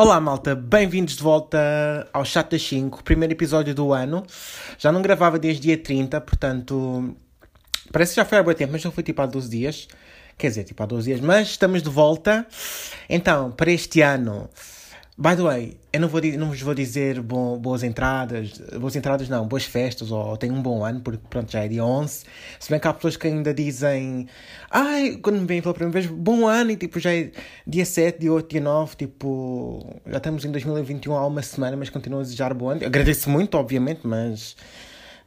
Olá malta, bem-vindos de volta ao Chat das 5, primeiro episódio do ano. Já não gravava desde dia 30, portanto. Parece que já foi há bom tempo, mas já foi tipo há 12 dias. Quer dizer, tipo há 12 dias, mas estamos de volta. Então, para este ano, By the way, eu não, vou, não vos vou dizer boas entradas, boas entradas não, boas festas, ou tenho um bom ano, porque pronto, já é dia 11. Se bem que há pessoas que ainda dizem, ai, quando me vêm pela primeira vez, bom ano, e tipo, já é dia 7, dia 8, dia 9, tipo, já estamos em 2021 há uma semana, mas continuo a desejar bom ano. Agradeço muito, obviamente, mas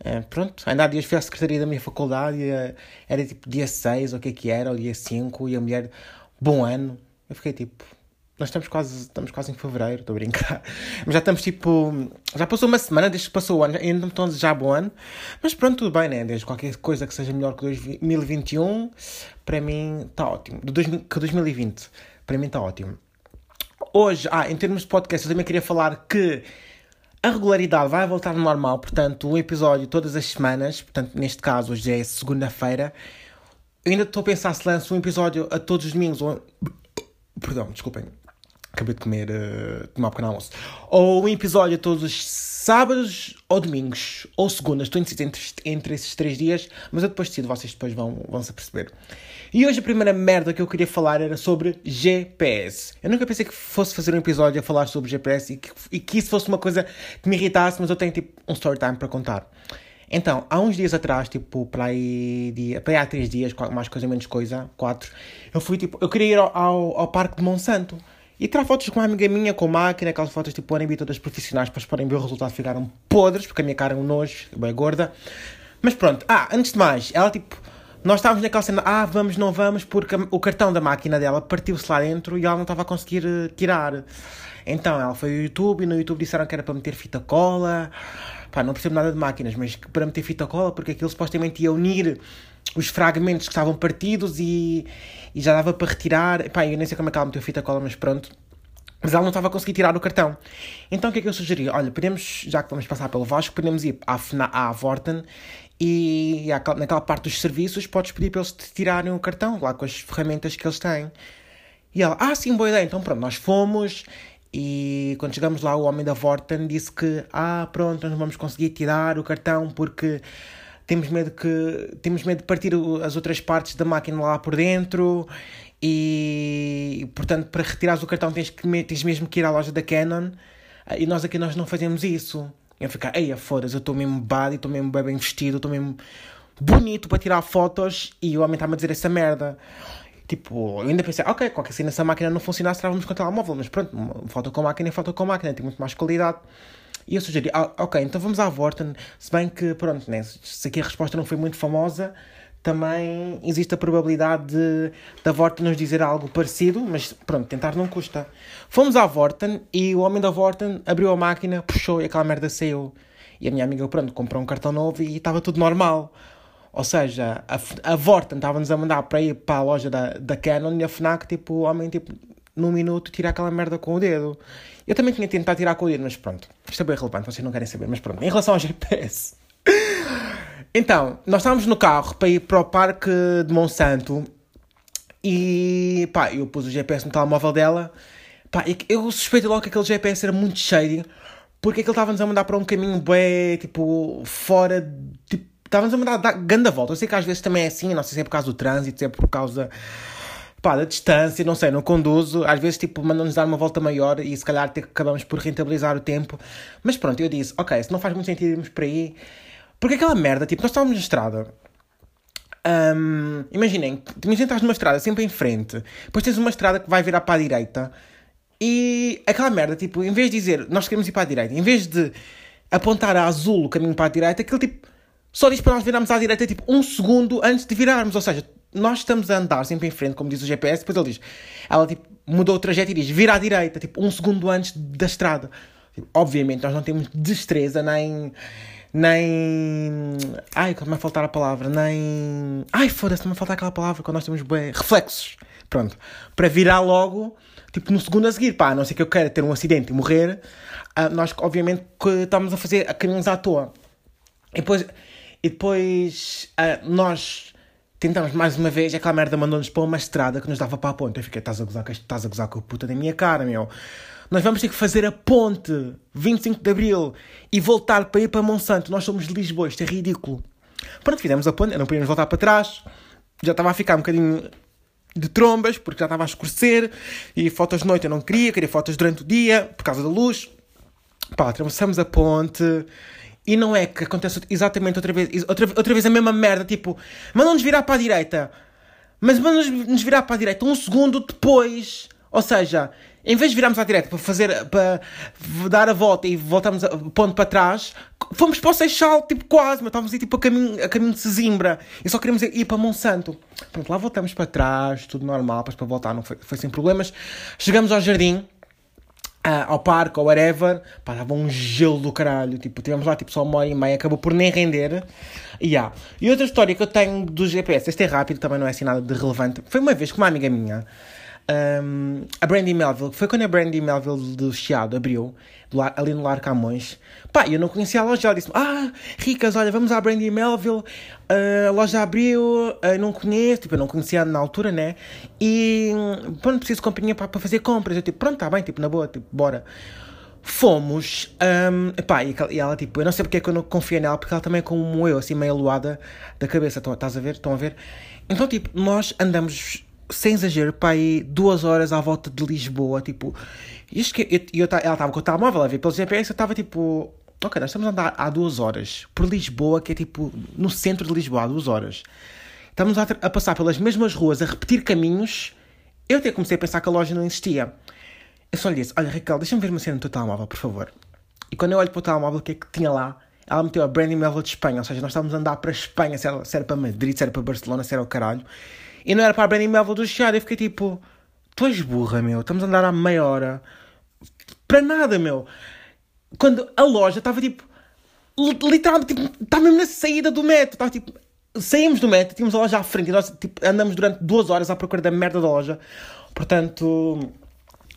é, pronto, ainda há dias fui à secretaria da minha faculdade, eh, era tipo dia 6, ou o que é que era, ou dia 5, e a mulher, bom ano. Eu fiquei tipo nós estamos quase, estamos quase em fevereiro, estou a brincar. Mas já estamos tipo. Já passou uma semana desde que passou o ano, ainda não estão a desejar bom ano. Mas pronto, tudo bem, né? Desde qualquer coisa que seja melhor que 2021, para mim está ótimo. Do que 2020, para mim está ótimo. Hoje, ah, em termos de podcast, eu também queria falar que a regularidade vai voltar ao normal, portanto, um episódio todas as semanas. Portanto, neste caso, hoje é segunda-feira. Eu ainda estou a pensar se lanço um episódio a todos os domingos ou. Perdão, desculpem Acabei de comer, uh, tomar um pequeno almoço. Ou um episódio todos os sábados ou domingos, ou segundas. Estou indeciso entre, entre esses três dias, mas eu depois decido, vocês depois vão, vão se aperceber. E hoje a primeira merda que eu queria falar era sobre GPS. Eu nunca pensei que fosse fazer um episódio a falar sobre GPS e que, e que isso fosse uma coisa que me irritasse, mas eu tenho tipo um story time para contar. Então, há uns dias atrás, tipo, para aí, dia, para aí há três dias, mais coisa menos coisa, quatro, eu fui tipo, eu queria ir ao, ao, ao Parque de Monsanto. E tirar fotos com uma amiga minha, com máquina, aquelas fotos tipo wannabe todas profissionais, para podem ver o resultado ficaram podres, porque a minha cara é um nojo, bem gorda. Mas pronto, ah, antes de mais, ela tipo, nós estávamos naquela cena, ah, vamos, não vamos, porque o cartão da máquina dela partiu-se lá dentro e ela não estava a conseguir uh, tirar. Então ela foi ao YouTube e no YouTube disseram que era para meter fita cola. Pá, não percebo nada de máquinas, mas para meter fita cola, porque aquilo supostamente ia unir os fragmentos que estavam partidos e, e já dava para retirar. Pá, eu nem sei como é que ela meteu fita cola, mas pronto. Mas ela não estava a conseguir tirar o cartão. Então o que é que eu sugeri? Olha, podemos, já que vamos passar pelo Vasco, podemos ir à, à Vorten e naquela parte dos serviços podes pedir para eles te tirarem o cartão, lá com as ferramentas que eles têm. E ela, ah, sim, boa ideia. Então pronto, nós fomos e quando chegamos lá o homem da Vorten disse que, ah, pronto, nós vamos conseguir tirar o cartão porque temos medo que temos medo de partir as outras partes da máquina lá por dentro e portanto para retirar o cartão tens que tens mesmo que ir à loja da Canon e nós aqui nós não fazemos isso eu ficar, ei, foda-se, eu estou mesmo bad, estou mesmo bem vestido, estou mesmo bonito para tirar fotos e o homem está-me a dizer essa merda. Tipo, eu ainda pensei, ok, qualquer se a máquina não funcionasse, estávamos com o telemóvel, mas pronto, foto com máquina é foto com máquina, tem muito mais qualidade. E eu sugeri, ah, ok, então vamos à Vorten, se bem que, pronto, né, se aqui a resposta não foi muito famosa, também existe a probabilidade de, da Vorten nos dizer algo parecido, mas pronto, tentar não custa. Fomos à Vorten e o homem da Vorten abriu a máquina, puxou e aquela merda saiu. E a minha amiga, pronto, comprou um cartão novo e estava tudo normal. Ou seja, a, a Vorten estava-nos a mandar para ir para a loja da, da Canon e a FNAC, tipo, o homem, tipo, num minuto tira aquela merda com o dedo. Eu também tinha tentado tirar com o dedo, mas pronto. Isto é bem relevante, vocês não querem saber, mas pronto. Em relação ao GPS. Então, nós estávamos no carro para ir para o parque de Monsanto e pá, eu pus o GPS no telemóvel dela. Pá, eu suspeito logo que aquele GPS era muito cheio porque aquele estava-nos a mandar para um caminho bem, tipo, fora, tipo, estava-nos a mandar dar grande volta. Eu sei que às vezes também é assim, não sei se é por causa do trânsito, se é por causa pá, da distância, não sei, não conduzo, às vezes tipo mandam-nos dar uma volta maior e se calhar acabamos por rentabilizar o tempo. Mas pronto, eu disse, ok, se não faz muito sentido irmos por aí, porque aquela merda, tipo, nós estávamos na estrada. Um, imaginem, imaginem estás numa estrada sempre em frente, depois tens uma estrada que vai virar para a direita e aquela merda, tipo, em vez de dizer nós queremos ir para a direita, em vez de apontar a azul o caminho para a direita, aquele tipo só diz para nós virarmos à direita tipo um segundo antes de virarmos, ou seja, nós estamos a andar sempre em frente, como diz o GPS, depois ele diz, ela tipo, mudou o trajeto e diz, vira à direita, tipo, um segundo antes da estrada. Tipo, obviamente, nós não temos destreza nem. Nem. Ai, como é faltar a palavra? Nem. Ai, foda-se, me falta aquela palavra quando nós temos bem. Reflexos. Pronto. Para virar logo, tipo, no segundo a seguir. Pá, a não ser que eu queira ter um acidente e morrer, uh, nós, obviamente, que estamos a fazer a caminhos à toa. E depois, e depois uh, nós Tentamos mais uma vez, aquela merda mandou-nos para uma estrada que nos dava para a ponte. Eu fiquei, estás a gozar, estás a gozar com a puta da minha cara, meu. Nós vamos ter que fazer a ponte 25 de Abril e voltar para ir para Monsanto. Nós somos de Lisboa, isto é ridículo. Pronto, fizemos a ponte, não podíamos voltar para trás. Já estava a ficar um bocadinho de trombas, porque já estava a escurecer. E fotos de noite eu não queria, queria fotos durante o dia, por causa da luz. Pá, atravessamos a ponte. E não é que acontece exatamente outra vez, outra, outra vez a mesma merda, tipo, mandam-nos virar para a direita. Mas mandam-nos virar para a direita um segundo depois. Ou seja, em vez de virarmos à direita para fazer, para dar a volta e voltarmos a ponto para trás, fomos para o Seixal, tipo quase, mas estávamos aí tipo a caminho, a caminho de Sesimbra e só queríamos ir para Monsanto. Pronto, lá voltamos para trás, tudo normal, para voltar não foi, foi sem problemas. Chegamos ao jardim, Ao parque ou whatever, pá, estava um gelo do caralho. Tipo, tivemos lá tipo, só uma hora e meia, acabou por nem render. Yeah. E outra história que eu tenho do GPS, este é rápido, também não é assim nada de relevante. Foi uma vez que uma amiga minha um, a Brandy Melville, foi quando a Brandy Melville do Chiado abriu, lar, ali no Lar Camões. Pá, eu não conhecia a loja, ela disse Ah, Ricas, olha, vamos à Brandy Melville, uh, a loja abriu, uh, não conheço, tipo, eu não conhecia na altura, né? E pronto, preciso de companhia para, fazer compras. Eu tipo, pronto, tá bem, tipo, na boa, tipo, bora. Fomos, um, e, ela tipo, eu não sei porque é que eu não confio nela, porque ela também é como eu, assim, meio aluada da cabeça, estás a ver? Estão a ver? Então, tipo, nós andamos sem exagero, para aí duas horas à volta de Lisboa, tipo, que eu, eu, ela estava com o telemóvel a ver pelo GPS, eu estava tipo, ok, nós estamos a andar há duas horas por Lisboa, que é tipo no centro de Lisboa, há duas horas. Estamos a, a passar pelas mesmas ruas, a repetir caminhos. Eu até comecei a pensar que a loja não existia. Eu só lhe disse: Olha, Raquel, deixa-me ver uma cena no teu telemóvel, por favor. E quando eu olho para o telemóvel, o que é que tinha lá? Ela meteu a Brandy Melville de Espanha, ou seja, nós estávamos a andar para Espanha, se era, se era para Madrid, se era para Barcelona, se era o caralho. E não era para a Brandy Melville do Chiado. Eu fiquei tipo, tu és burra, meu. Estamos a andar há meia hora. Para nada, meu. Quando a loja estava tipo, literalmente, tipo, estava mesmo na saída do metro. Estava tipo, saímos do metro, tínhamos a loja à frente e nós tipo, andamos durante duas horas à procura da merda da loja. Portanto,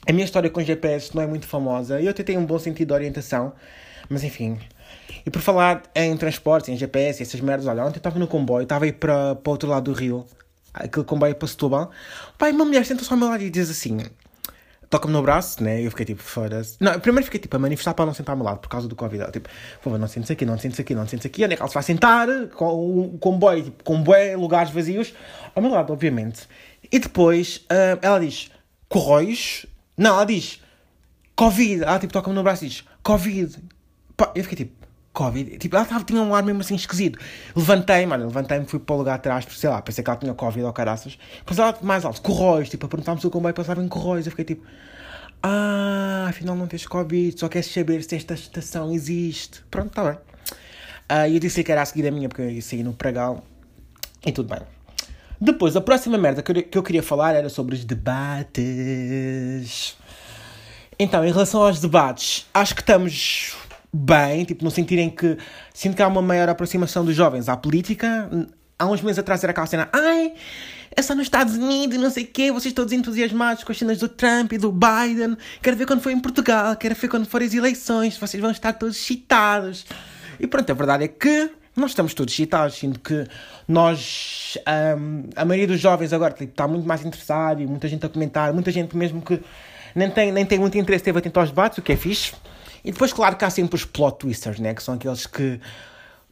a minha história com GPS não é muito famosa. Eu até tenho um bom sentido de orientação, mas enfim. E por falar em transportes, em GPS, essas merdas, olha, ontem eu estava no comboio, estava aí para, para o outro lado do rio, aquele comboio para Setúbal. Pai, uma mulher senta-se ao meu lado e diz assim: toca-me no braço, né? Eu fiquei tipo, foda-se. Não, primeiro fiquei tipo a manifestar para não sentar ao meu lado por causa do Covid. tipo, por favor, não sentes aqui, não sentes aqui, não sentes aqui. Onde é que ela se vai sentar? Com o comboio, tipo, com bué, lugares vazios. Ao meu lado, obviamente. E depois uh, ela diz: Correios? Não, ela diz: Covid. Ela tipo, toca-me no braço e diz: Covid. Pá, eu fiquei tipo, Covid. Tipo, ela tava, tinha um ar mesmo assim esquisito. Levantei-me, levantei-me, fui para o lugar atrás, sei lá, pensei que ela tinha Covid ou caraças. Depois ela mais alto, Corróis, tipo, a perguntar-me se o comboio passava em Corróis. Eu fiquei tipo, ah, afinal não tens Covid, só queres saber se esta estação existe. Pronto, está bem. Uh, eu disse que era a seguir a minha, porque eu ia sair no pregal. E tudo bem. Depois, a próxima merda que eu queria falar era sobre os debates. Então, em relação aos debates, acho que estamos bem, tipo, no sentido em que sinto que há uma maior aproximação dos jovens à política. Há uns meses atrás era aquela cena, ai, é só nos Estados Unidos não sei o quê, vocês todos entusiasmados com as cenas do Trump e do Biden. Quero ver quando for em Portugal, quero ver quando forem as eleições, vocês vão estar todos excitados. E pronto, a verdade é que nós estamos todos excitados, sinto que nós, um, a maioria dos jovens agora tipo, está muito mais interessado e muita gente a comentar, muita gente mesmo que nem tem, nem tem muito interesse, teve atento aos debates, o que é fixe. E depois, claro que há sempre os plot twisters, né? Que são aqueles que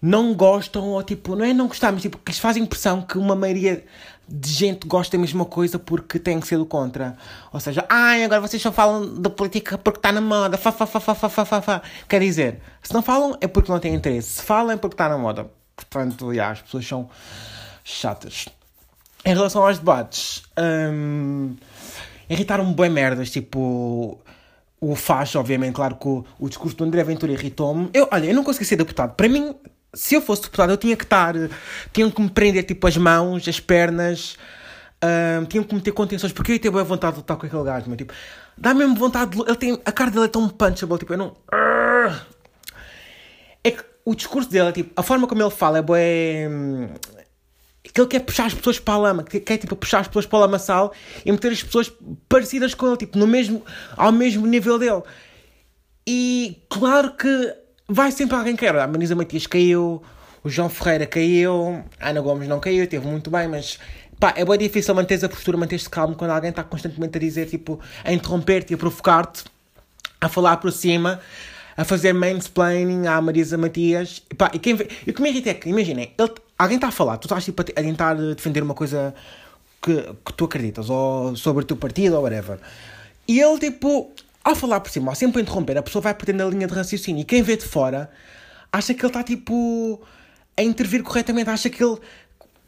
não gostam, ou tipo, não é não gostar, mas tipo, que lhes faz impressão que uma maioria de gente gosta da mesma coisa porque tem que ser do contra. Ou seja, ai, agora vocês só falam da política porque está na moda, fa, fa, fa, fa, fa, fa, fa, Quer dizer, se não falam é porque não têm interesse, se falam é porque está na moda. Portanto, já, as pessoas são chatas. Em relação aos debates, hum, irritaram-me bem merdas, tipo, o faz, obviamente, claro que o, o discurso do André Ventura irritou-me. Eu, olha, eu não consegui ser deputado. Para mim, se eu fosse deputado, eu tinha que estar. Tinham que me prender tipo as mãos, as pernas. Uh, tinham que me ter contenções, porque eu ia ter boa vontade de lutar com aquele gajo, mas tipo, dá mesmo vontade de. Ele tem, a cara dele é tão punchable, tipo, eu não. É que o discurso dele, tipo, a forma como ele fala é boa que ele quer puxar as pessoas para a lama, que quer tipo, puxar as pessoas para o lamaçal e meter as pessoas parecidas com ele, tipo, no mesmo, ao mesmo nível dele. E claro que vai sempre alguém querer. A Marisa Matias caiu, o João Ferreira caiu, a Ana Gomes não caiu, teve muito bem, mas pá, é bem difícil manter a postura, manter-se calmo quando alguém está constantemente a dizer, tipo, a interromper-te, a provocar-te, a falar por cima, a fazer mansplaining à Marisa Matias. E, pá, e, quem, e o que me irrita é que, imaginem, alguém está a falar, tu estás tipo, a tentar defender uma coisa que, que tu acreditas, ou sobre o teu partido, ou whatever. E ele, tipo, ao falar por cima, ao sempre interromper, a pessoa vai perdendo a linha de raciocínio. E quem vê de fora acha que ele está tipo a intervir corretamente, acha que ele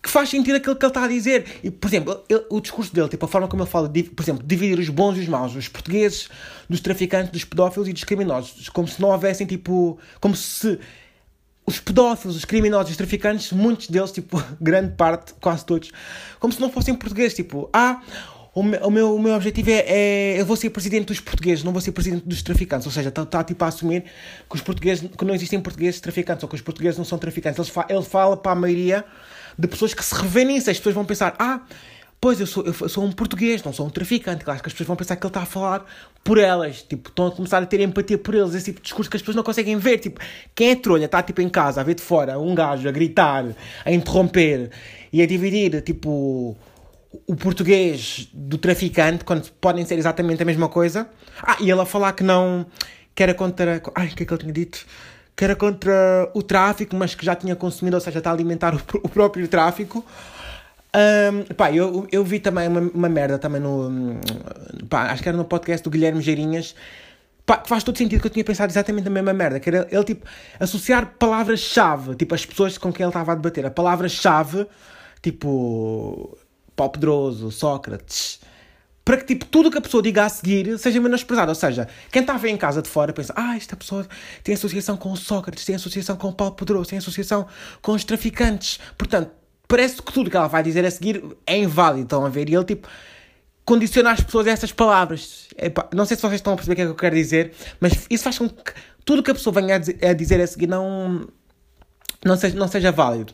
que faz sentido aquilo que ele está a dizer. E, por exemplo, ele, o discurso dele, tipo, a forma como ele fala, por exemplo, dividir os bons e os maus, os portugueses, dos traficantes, dos pedófilos e dos criminosos, como se não houvessem, tipo, como se os pedófilos, os criminosos, os traficantes, muitos deles, tipo, grande parte, quase todos, como se não fossem portugueses, tipo, ah, o meu, o meu, o meu objetivo é, é, eu vou ser presidente dos portugueses, não vou ser presidente dos traficantes. Ou seja, está tá, tipo a assumir que os portugueses, que não existem portugueses traficantes, ou que os portugueses não são traficantes. Ele, fa, ele fala para a maioria de pessoas que se revêem nisso. As pessoas vão pensar, ah, pois eu sou, eu sou um português, não sou um traficante. Claro que as pessoas vão pensar que ele está a falar por elas. Tipo, estão a começar a ter empatia por eles. Esse tipo de discurso que as pessoas não conseguem ver. Tipo, quem é trolha está tipo em casa, a ver de fora, um gajo a gritar, a interromper e a dividir, tipo o português do traficante, quando podem ser exatamente a mesma coisa. Ah, e ele a falar que não. que era contra. Ai, o que é que ele tinha dito? Que era contra o tráfico, mas que já tinha consumido, ou seja, está a alimentar o, o próprio tráfico. Um, pá, eu, eu vi também uma, uma merda também no. Pá, acho que era no podcast do Guilherme Geirinhas. Pá, que faz todo sentido que eu tinha pensado exatamente a mesma merda. Que era ele, tipo, associar palavras-chave, tipo, as pessoas com quem ele estava a debater. A palavra-chave, tipo Pau Pedroso, Sócrates, para que tipo, tudo que a pessoa diga a seguir seja menosprezado. Ou seja, quem está a ver em casa de fora pensa: ah, esta pessoa tem associação com o Sócrates, tem associação com o Paulo Pedroso, tem associação com os traficantes. Portanto, parece que tudo que ela vai dizer a seguir é inválido. Estão a ver? E ele tipo condiciona as pessoas a essas palavras. Não sei se vocês estão a perceber o que é que eu quero dizer, mas isso faz com que tudo que a pessoa venha a dizer a seguir não, não, seja, não seja válido.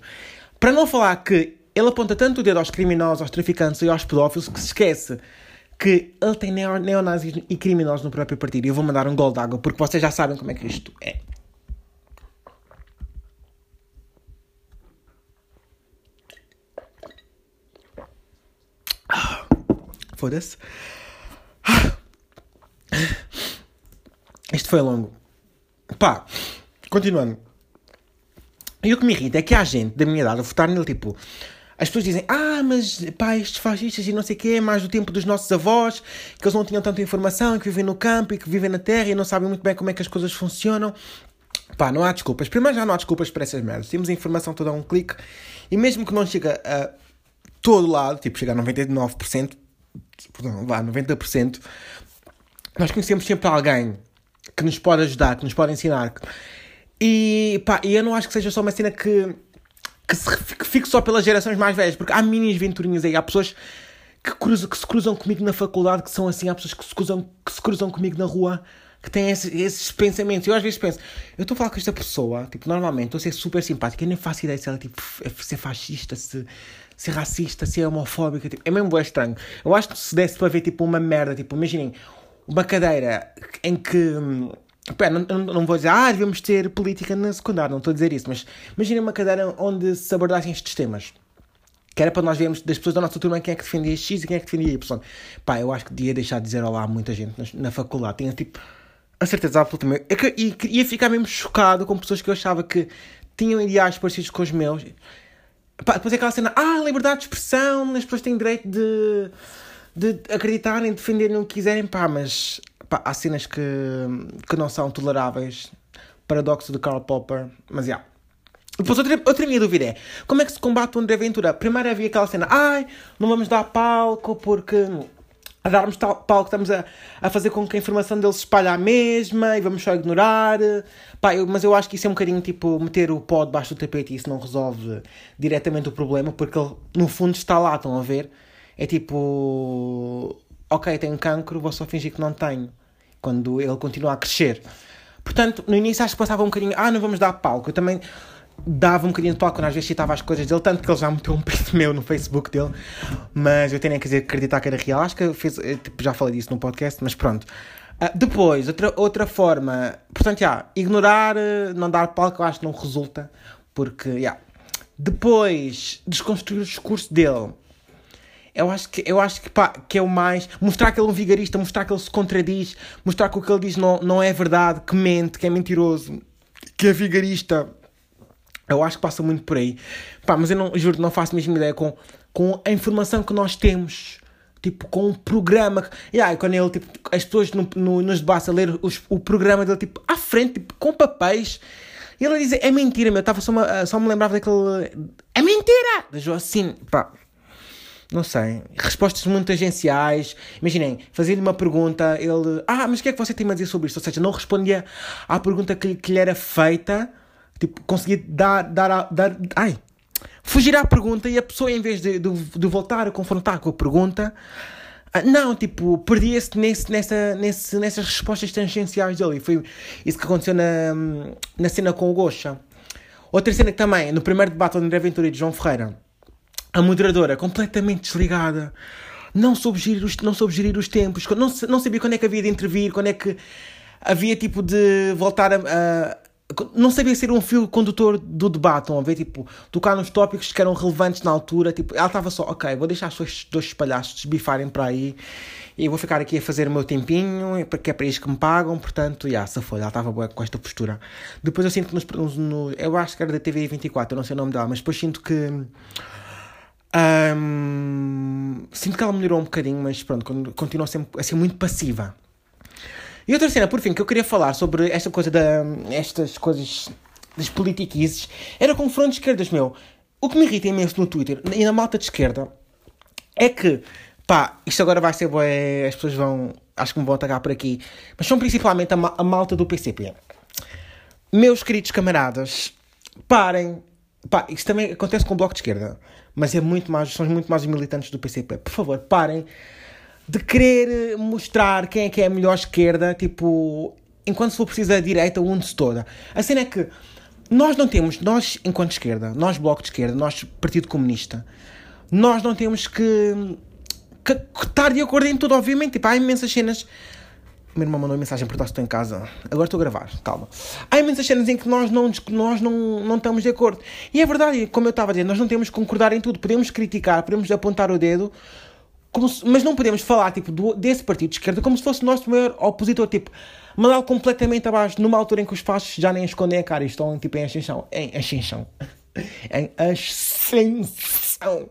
Para não falar que ele aponta tanto o dedo aos criminosos, aos traficantes e aos pedófilos que se esquece que ele tem neonazis e criminosos no próprio partido. E eu vou mandar um gol d'água porque vocês já sabem como é que isto é. Foda-se. Isto foi longo. Pá, continuando. E o que me irrita é que há gente da minha idade a votar nele, tipo, as pessoas dizem, ah, mas pá, estes fascistas e não sei o quê, mais do tempo dos nossos avós, que eles não tinham tanta informação, que vivem no campo e que vivem na terra e não sabem muito bem como é que as coisas funcionam. Pá, não há desculpas. Primeiro já não há desculpas para essas merdas. Temos a informação toda a um clique e mesmo que não chegue a todo lado, tipo, chegar a 99%, perdão, vá, 90%, nós conhecemos sempre alguém que nos pode ajudar, que nos pode ensinar. E pá, eu não acho que seja só uma cena que que, se, que fique só pelas gerações mais velhas, porque há minis venturinhas aí, há pessoas que, cruzam, que se cruzam comigo na faculdade, que são assim, há pessoas que se cruzam, que se cruzam comigo na rua, que têm esses, esses pensamentos. Eu às vezes penso, eu estou a falar com esta pessoa, tipo, normalmente estou a ser super simpática, eu nem faço ideia se ela tipo, é ser fascista, se ser racista, se é homofóbica, tipo, é mesmo estranho. Eu acho que se desse para ver tipo uma merda, tipo, imaginem uma cadeira em que hum, Pera, não, não, vou dizer, ah, devemos ter política na secundária, não estou a dizer isso, mas imagina uma cadeira onde se abordassem estes temas. Que era para nós vermos das pessoas da nossa turma quem é que defendia X e quem é que defendia Y. Pá, eu acho que devia deixar de dizer olá a muita gente na, na faculdade. Tinha tipo a certeza absoluta. É e ia ficar mesmo chocado com pessoas que eu achava que tinham ideais parecidos com os meus. Pá, depois é aquela cena, ah, liberdade de expressão, as pessoas têm direito de, de acreditarem, defenderem o que quiserem, pá, mas pá, há cenas que, que não são toleráveis. Paradoxo de Karl Popper, mas já. Yeah. Depois outra, outra minha dúvida é como é que se combate o André Ventura? Primeiro havia aquela cena, ai, não vamos dar palco porque a darmos tal palco estamos a, a fazer com que a informação dele se espalhe à mesma e vamos só ignorar. Pá, eu, mas eu acho que isso é um bocadinho tipo meter o pó debaixo do tapete e isso não resolve diretamente o problema porque ele no fundo está lá, estão a ver? É tipo, ok, tenho cancro, vou só fingir que não tenho quando ele continua a crescer. Portanto, no início acho que passava um bocadinho, ah, não vamos dar palco. Eu também dava um bocadinho de palco quando às vezes citava as coisas dele, tanto que ele já meteu um print meu no Facebook dele, mas eu tenho que acreditar que era real. Acho que fez, tipo, já falei disso no podcast, mas pronto. Uh, depois, outra, outra forma, portanto, já, ignorar, não dar palco, eu acho que não resulta, Porque, yeah. Depois, desconstruir o discurso dele. Eu acho que, eu acho que, pá, que é o mais. Mostrar que ele é um vigarista, mostrar que ele se contradiz, mostrar que o que ele diz não, não é verdade, que mente, que é mentiroso, que é vigarista. Eu acho que passa muito por aí. Pá, mas eu não, juro, não faço a mesma ideia com, com a informação que nós temos. Tipo, com um programa. E aí, quando ele, tipo, as pessoas no, no, nos debates a ler os, o programa dele, tipo, à frente, tipo, com papéis. E ele a dizer, é mentira, meu. Estava só, só me lembrava daquele. É mentira! Da assim, pá. Não sei. Respostas muito agenciais. Imaginem, fazia-lhe uma pergunta, ele. Ah, mas o que é que você tem a dizer sobre isto? Ou seja, não respondia à pergunta que, que lhe era feita. Tipo, conseguia dar. dar, dar ai! Fugir à pergunta e a pessoa, em vez de, de, de voltar a confrontar com a pergunta. Não, tipo, perdia-se nesse, nessa, nesse, nessas respostas tangenciais dele. E foi isso que aconteceu na, na cena com o Gosha. Outra cena que também, no primeiro debate do André Ventura e João Ferreira, a moderadora completamente desligada, não soube gerir os, não soube gerir os tempos, não, não sabia quando é que havia de intervir, quando é que havia tipo de voltar a, a não sabia ser um fio condutor do debate, estão a ver? Tipo, tocar nos tópicos que eram relevantes na altura. Tipo, ela estava só, ok, vou deixar os dois palhaços bifarem para aí e vou ficar aqui a fazer o meu tempinho, porque é para isso que me pagam. Portanto, já, se foi. Ela estava boa com esta postura. Depois eu sinto que nos, no, eu acho que era da TV 24, eu não sei o nome dela, mas depois sinto que um, sinto que ela melhorou um bocadinho, mas pronto, continua sempre assim muito passiva. E outra cena, por fim, que eu queria falar sobre esta coisa da. estas coisas das politiquices era confronto de esquerdas, meu. O que me irrita imenso no Twitter e na malta de esquerda é que, pá, isto agora vai ser bué, as pessoas vão, acho que me vão atacar por aqui, mas são principalmente a, a malta do PCP. Meus queridos camaradas, parem Pá, isto também acontece com o Bloco de Esquerda, mas é muito mais, são muito mais os militantes do PCP. Por favor, parem de querer mostrar quem é que é a melhor esquerda, tipo, enquanto se for preciso a direita, une-se toda. A cena é que nós não temos, nós enquanto esquerda, nós Bloco de Esquerda, nós Partido Comunista, nós não temos que, que, que estar de acordo em tudo, obviamente. Tipo, há imensas cenas meu irmão mandou mensagem por estou em casa. Agora estou a gravar, calma. Há imensas cenas em que nós não, nós não, não estamos de acordo. E é verdade, como eu estava a dizer, nós não temos que concordar em tudo. Podemos criticar, podemos apontar o dedo, se, mas não podemos falar tipo, do, desse partido de esquerda como se fosse o nosso maior opositor. Tipo, mandá-lo completamente abaixo, numa altura em que os fachos já nem escondem a cara e estão tipo, em ascensão. Em ascensão. em ascensão.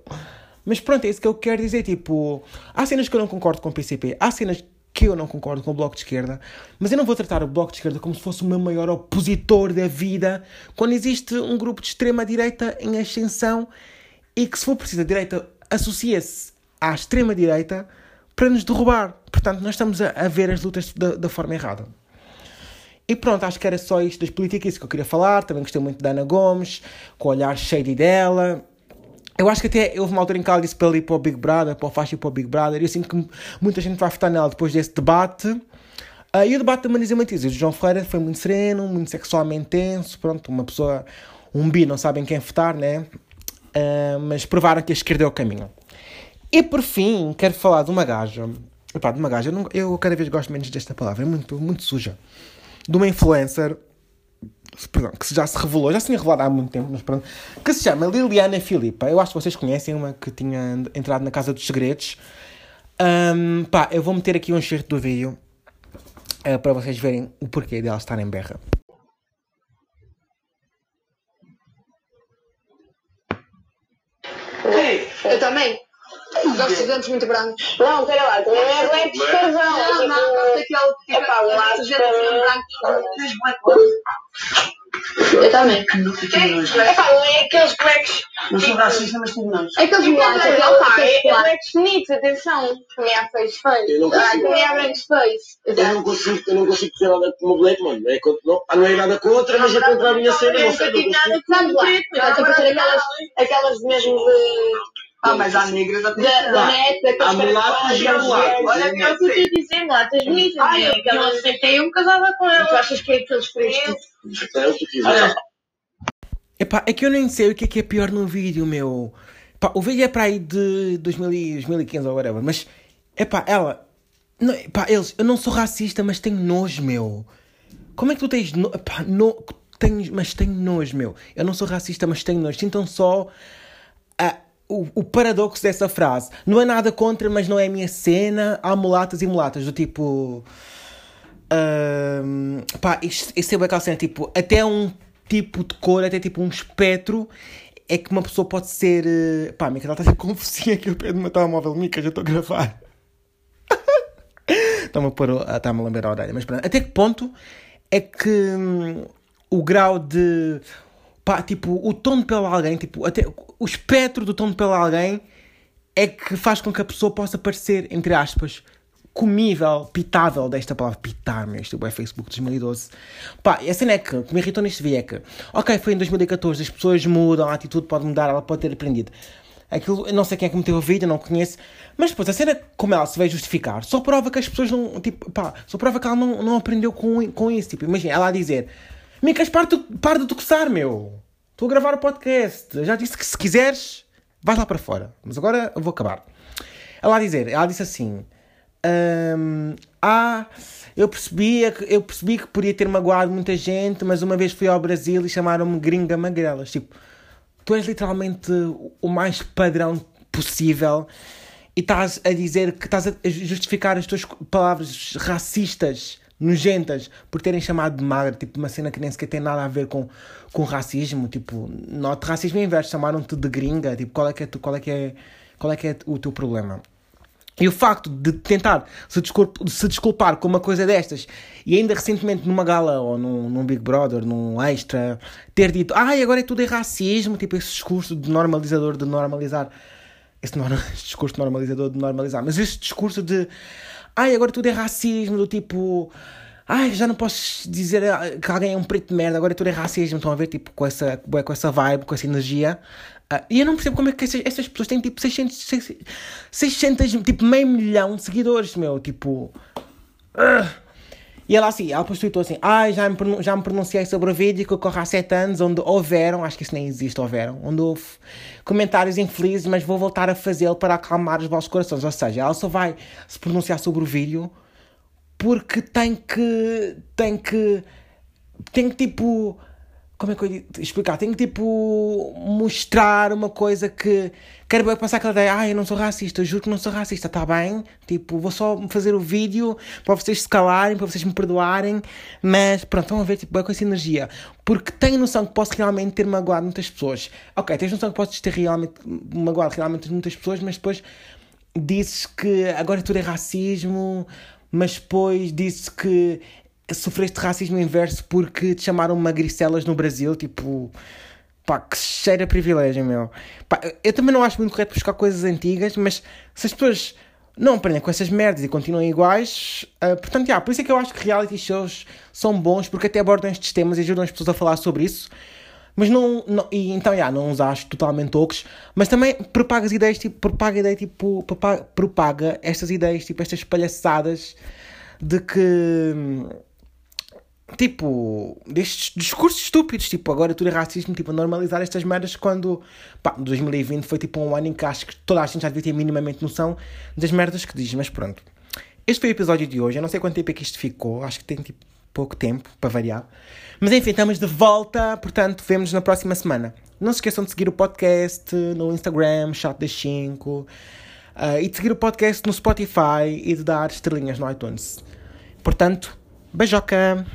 Mas pronto, é isso que eu quero dizer. Tipo, há cenas que eu não concordo com o PCP, há cenas que eu não concordo com o Bloco de Esquerda, mas eu não vou tratar o Bloco de Esquerda como se fosse o meu maior opositor da vida, quando existe um grupo de extrema-direita em ascensão e que, se for preciso, a direita associa-se à extrema-direita para nos derrubar. Portanto, nós estamos a, a ver as lutas da, da, forma errada. E pronto, acho que era só isto das políticas que eu queria falar. Também gostei muito da Ana Gomes, com o olhar shady dela. Eu acho que até houve uma altura em que ela disse para ir para o Big Brother, para o Faixa e para o Big Brother, e eu sinto que muita gente vai votar nela depois desse debate. Uh, e o debate da Marisa Matias e João Ferreira foi muito sereno, muito sexualmente tenso. Pronto, uma pessoa, um bi, não sabem quem votar, né? Uh, mas provaram que a esquerda é o caminho. E por fim, quero falar de uma gaja. Epá, de uma gaja, eu, não, eu cada vez gosto menos desta palavra, é muito, muito suja. De uma influencer perdão, que já se revelou, já se tinha revelado há muito tempo, mas pronto, que se chama Liliana Filipa. Eu acho que vocês conhecem uma que tinha entrado na Casa dos Segredos. Um, pá, eu vou meter aqui um excerto do vídeo uh, para vocês verem o porquê dela estar em berra. Eu também. Gosto de dentes muito brancos. Não, pera lá, também não é leite de carvão. Não, não, gosto daquele que é pá, lá de dentes brancos. Eu também. É pá, não é aqueles blacks. Não sou racista, mas tenho nós. Aqueles blacks, aqueles é blacks bonitos, atenção. Também há feios feios. Também há brancos feios. Eu não consigo, eu não consigo fazer nada com o black, mano. É, não, não é nada contra, mas é contra a minha cena. Não sei, não consigo. Tem que ser aquelas mesmo de ah, mas há negras até. Da, da neta, há mulatas e há mulatas. Olha, que eu estou a dizer, mulatas bonitas. Ai, eu, eu aceitei um casada com ela. Tu achas que é aqueles frescos? É o que quiser. Epá, é que eu nem sei o que é que é pior no vídeo, meu. Epá, o vídeo é para aí de 2015 ou whatever, mas. Epá, ela. Não, epá, eles, eu não sou racista, mas tenho nojo, meu. Como é que tu tens. No, epá, no, tenho, mas tenho nojo, meu. Eu não sou racista, mas tenho nojo. Sintam só a, o, o paradoxo dessa frase. Não é nada contra, mas não é a minha cena. Há mulatas e mulatas, do tipo. Um, pá, isto é aquela cena, tipo, até um tipo de cor, até tipo um espectro, é que uma pessoa pode ser. Uh, pá, Mica, ela está a ser confusinha aqui ao pé do meu telemóvel. Mica, já estou a gravar. Está-me a pôr. Está-me a lembrar a orelha. Mas pronto, até que ponto é que hum, o grau de. Pá, tipo, o tom de pele alguém, tipo, até o espectro do tom de pele alguém é que faz com que a pessoa possa parecer, entre aspas, comível, pitável desta palavra, pitar, meu, isto é Facebook 2012. Pá, a cena é que, que me irritou neste vídeo é que, ok, foi em 2014, as pessoas mudam, a atitude pode mudar, ela pode ter aprendido. Aquilo, eu não sei quem é que meteu o vídeo, não conheço, mas depois a cena, como ela se vai justificar, só prova que as pessoas não, tipo, pá, só prova que ela não, não aprendeu com, com isso, tipo, imagina, ela a dizer, Micas, para para de tocar, meu, estou a gravar o podcast, já disse que se quiseres, vais lá para fora, mas agora eu vou acabar. Ela a dizer, ela disse assim, um, ah, eu percebi, eu percebi que podia ter magoado muita gente, mas uma vez fui ao Brasil e chamaram-me gringa magrelas. Tipo, tu és literalmente o mais padrão possível e estás a dizer que estás a justificar as tuas palavras racistas, nojentas, por terem chamado de magra, tipo, uma cena que nem sequer tem nada a ver com, com racismo, tipo, note racismo inverso, chamaram-te de gringa, tipo, qual é que é, qual é que é, qual é que é o teu problema? E o facto de tentar se, desculpar, se desculpar com uma coisa destas e ainda recentemente numa gala ou num, num Big Brother, num extra, ter dito ai, agora é tudo é racismo, tipo esse discurso de normalizador de normalizar, esse, esse discurso normalizador de normalizar, mas esse discurso de ai, agora tudo é racismo, do tipo ai, já não posso dizer que alguém é um preto de merda, agora tudo é racismo, estão a ver, tipo, com essa, com essa vibe, com essa energia. Uh, e eu não percebo como é que essas, essas pessoas têm tipo 600, 600, 600, tipo meio milhão de seguidores, meu, tipo. Uh. E ela assim, ela postou assim, ah, já me, já me pronunciei sobre o vídeo que ocorre há 7 anos, onde houveram, acho que isso nem existe, houveram, onde houve comentários infelizes, mas vou voltar a fazê-lo para acalmar os vossos corações. Ou seja, ela só vai se pronunciar sobre o vídeo porque tem que, tem que, tem que tipo como é que eu ia explicar? Tenho que tipo mostrar uma coisa que quero bem passar aquela ideia, ah, eu não sou racista, eu juro que não sou racista, está bem? Tipo, vou só fazer o vídeo para vocês se calarem, para vocês me perdoarem, mas pronto, a ver, tipo, é com essa energia. Porque tenho noção que posso realmente ter magoado muitas pessoas. Ok, tens noção que podes ter realmente magoado realmente muitas pessoas, mas depois dizes que agora tudo é racismo, mas depois dizes que sofreste racismo inverso porque te chamaram magricelas no Brasil, tipo. Pá, que cheira privilégio, meu. Pá, eu também não acho muito correto buscar coisas antigas, mas se as pessoas não aprendem com essas merdas e continuam iguais, uh, portanto, yeah, por isso é que eu acho que reality shows são bons, porque até abordam estes temas e ajudam as pessoas a falar sobre isso. Mas não, não e então, yeah, não os acho totalmente ocos, mas também propaga ideias, tipo, propaga ideia, tipo, propaga, propaga estas ideias, tipo, estas palhaçadas de que tipo, destes discursos estúpidos, tipo, agora tudo é racismo, tipo, normalizar estas merdas quando, pá, 2020 foi tipo um ano em que acho que toda a gente já devia ter minimamente noção das merdas que diz, mas pronto. Este foi o episódio de hoje, eu não sei quanto tempo é que isto ficou, acho que tem tipo pouco tempo para variar. Mas enfim, estamos de volta, portanto, vemos na próxima semana. Não se esqueçam de seguir o podcast no Instagram, Chat das 5, uh, e de seguir o podcast no Spotify e de dar estrelinhas no iTunes. Portanto, Beijoca!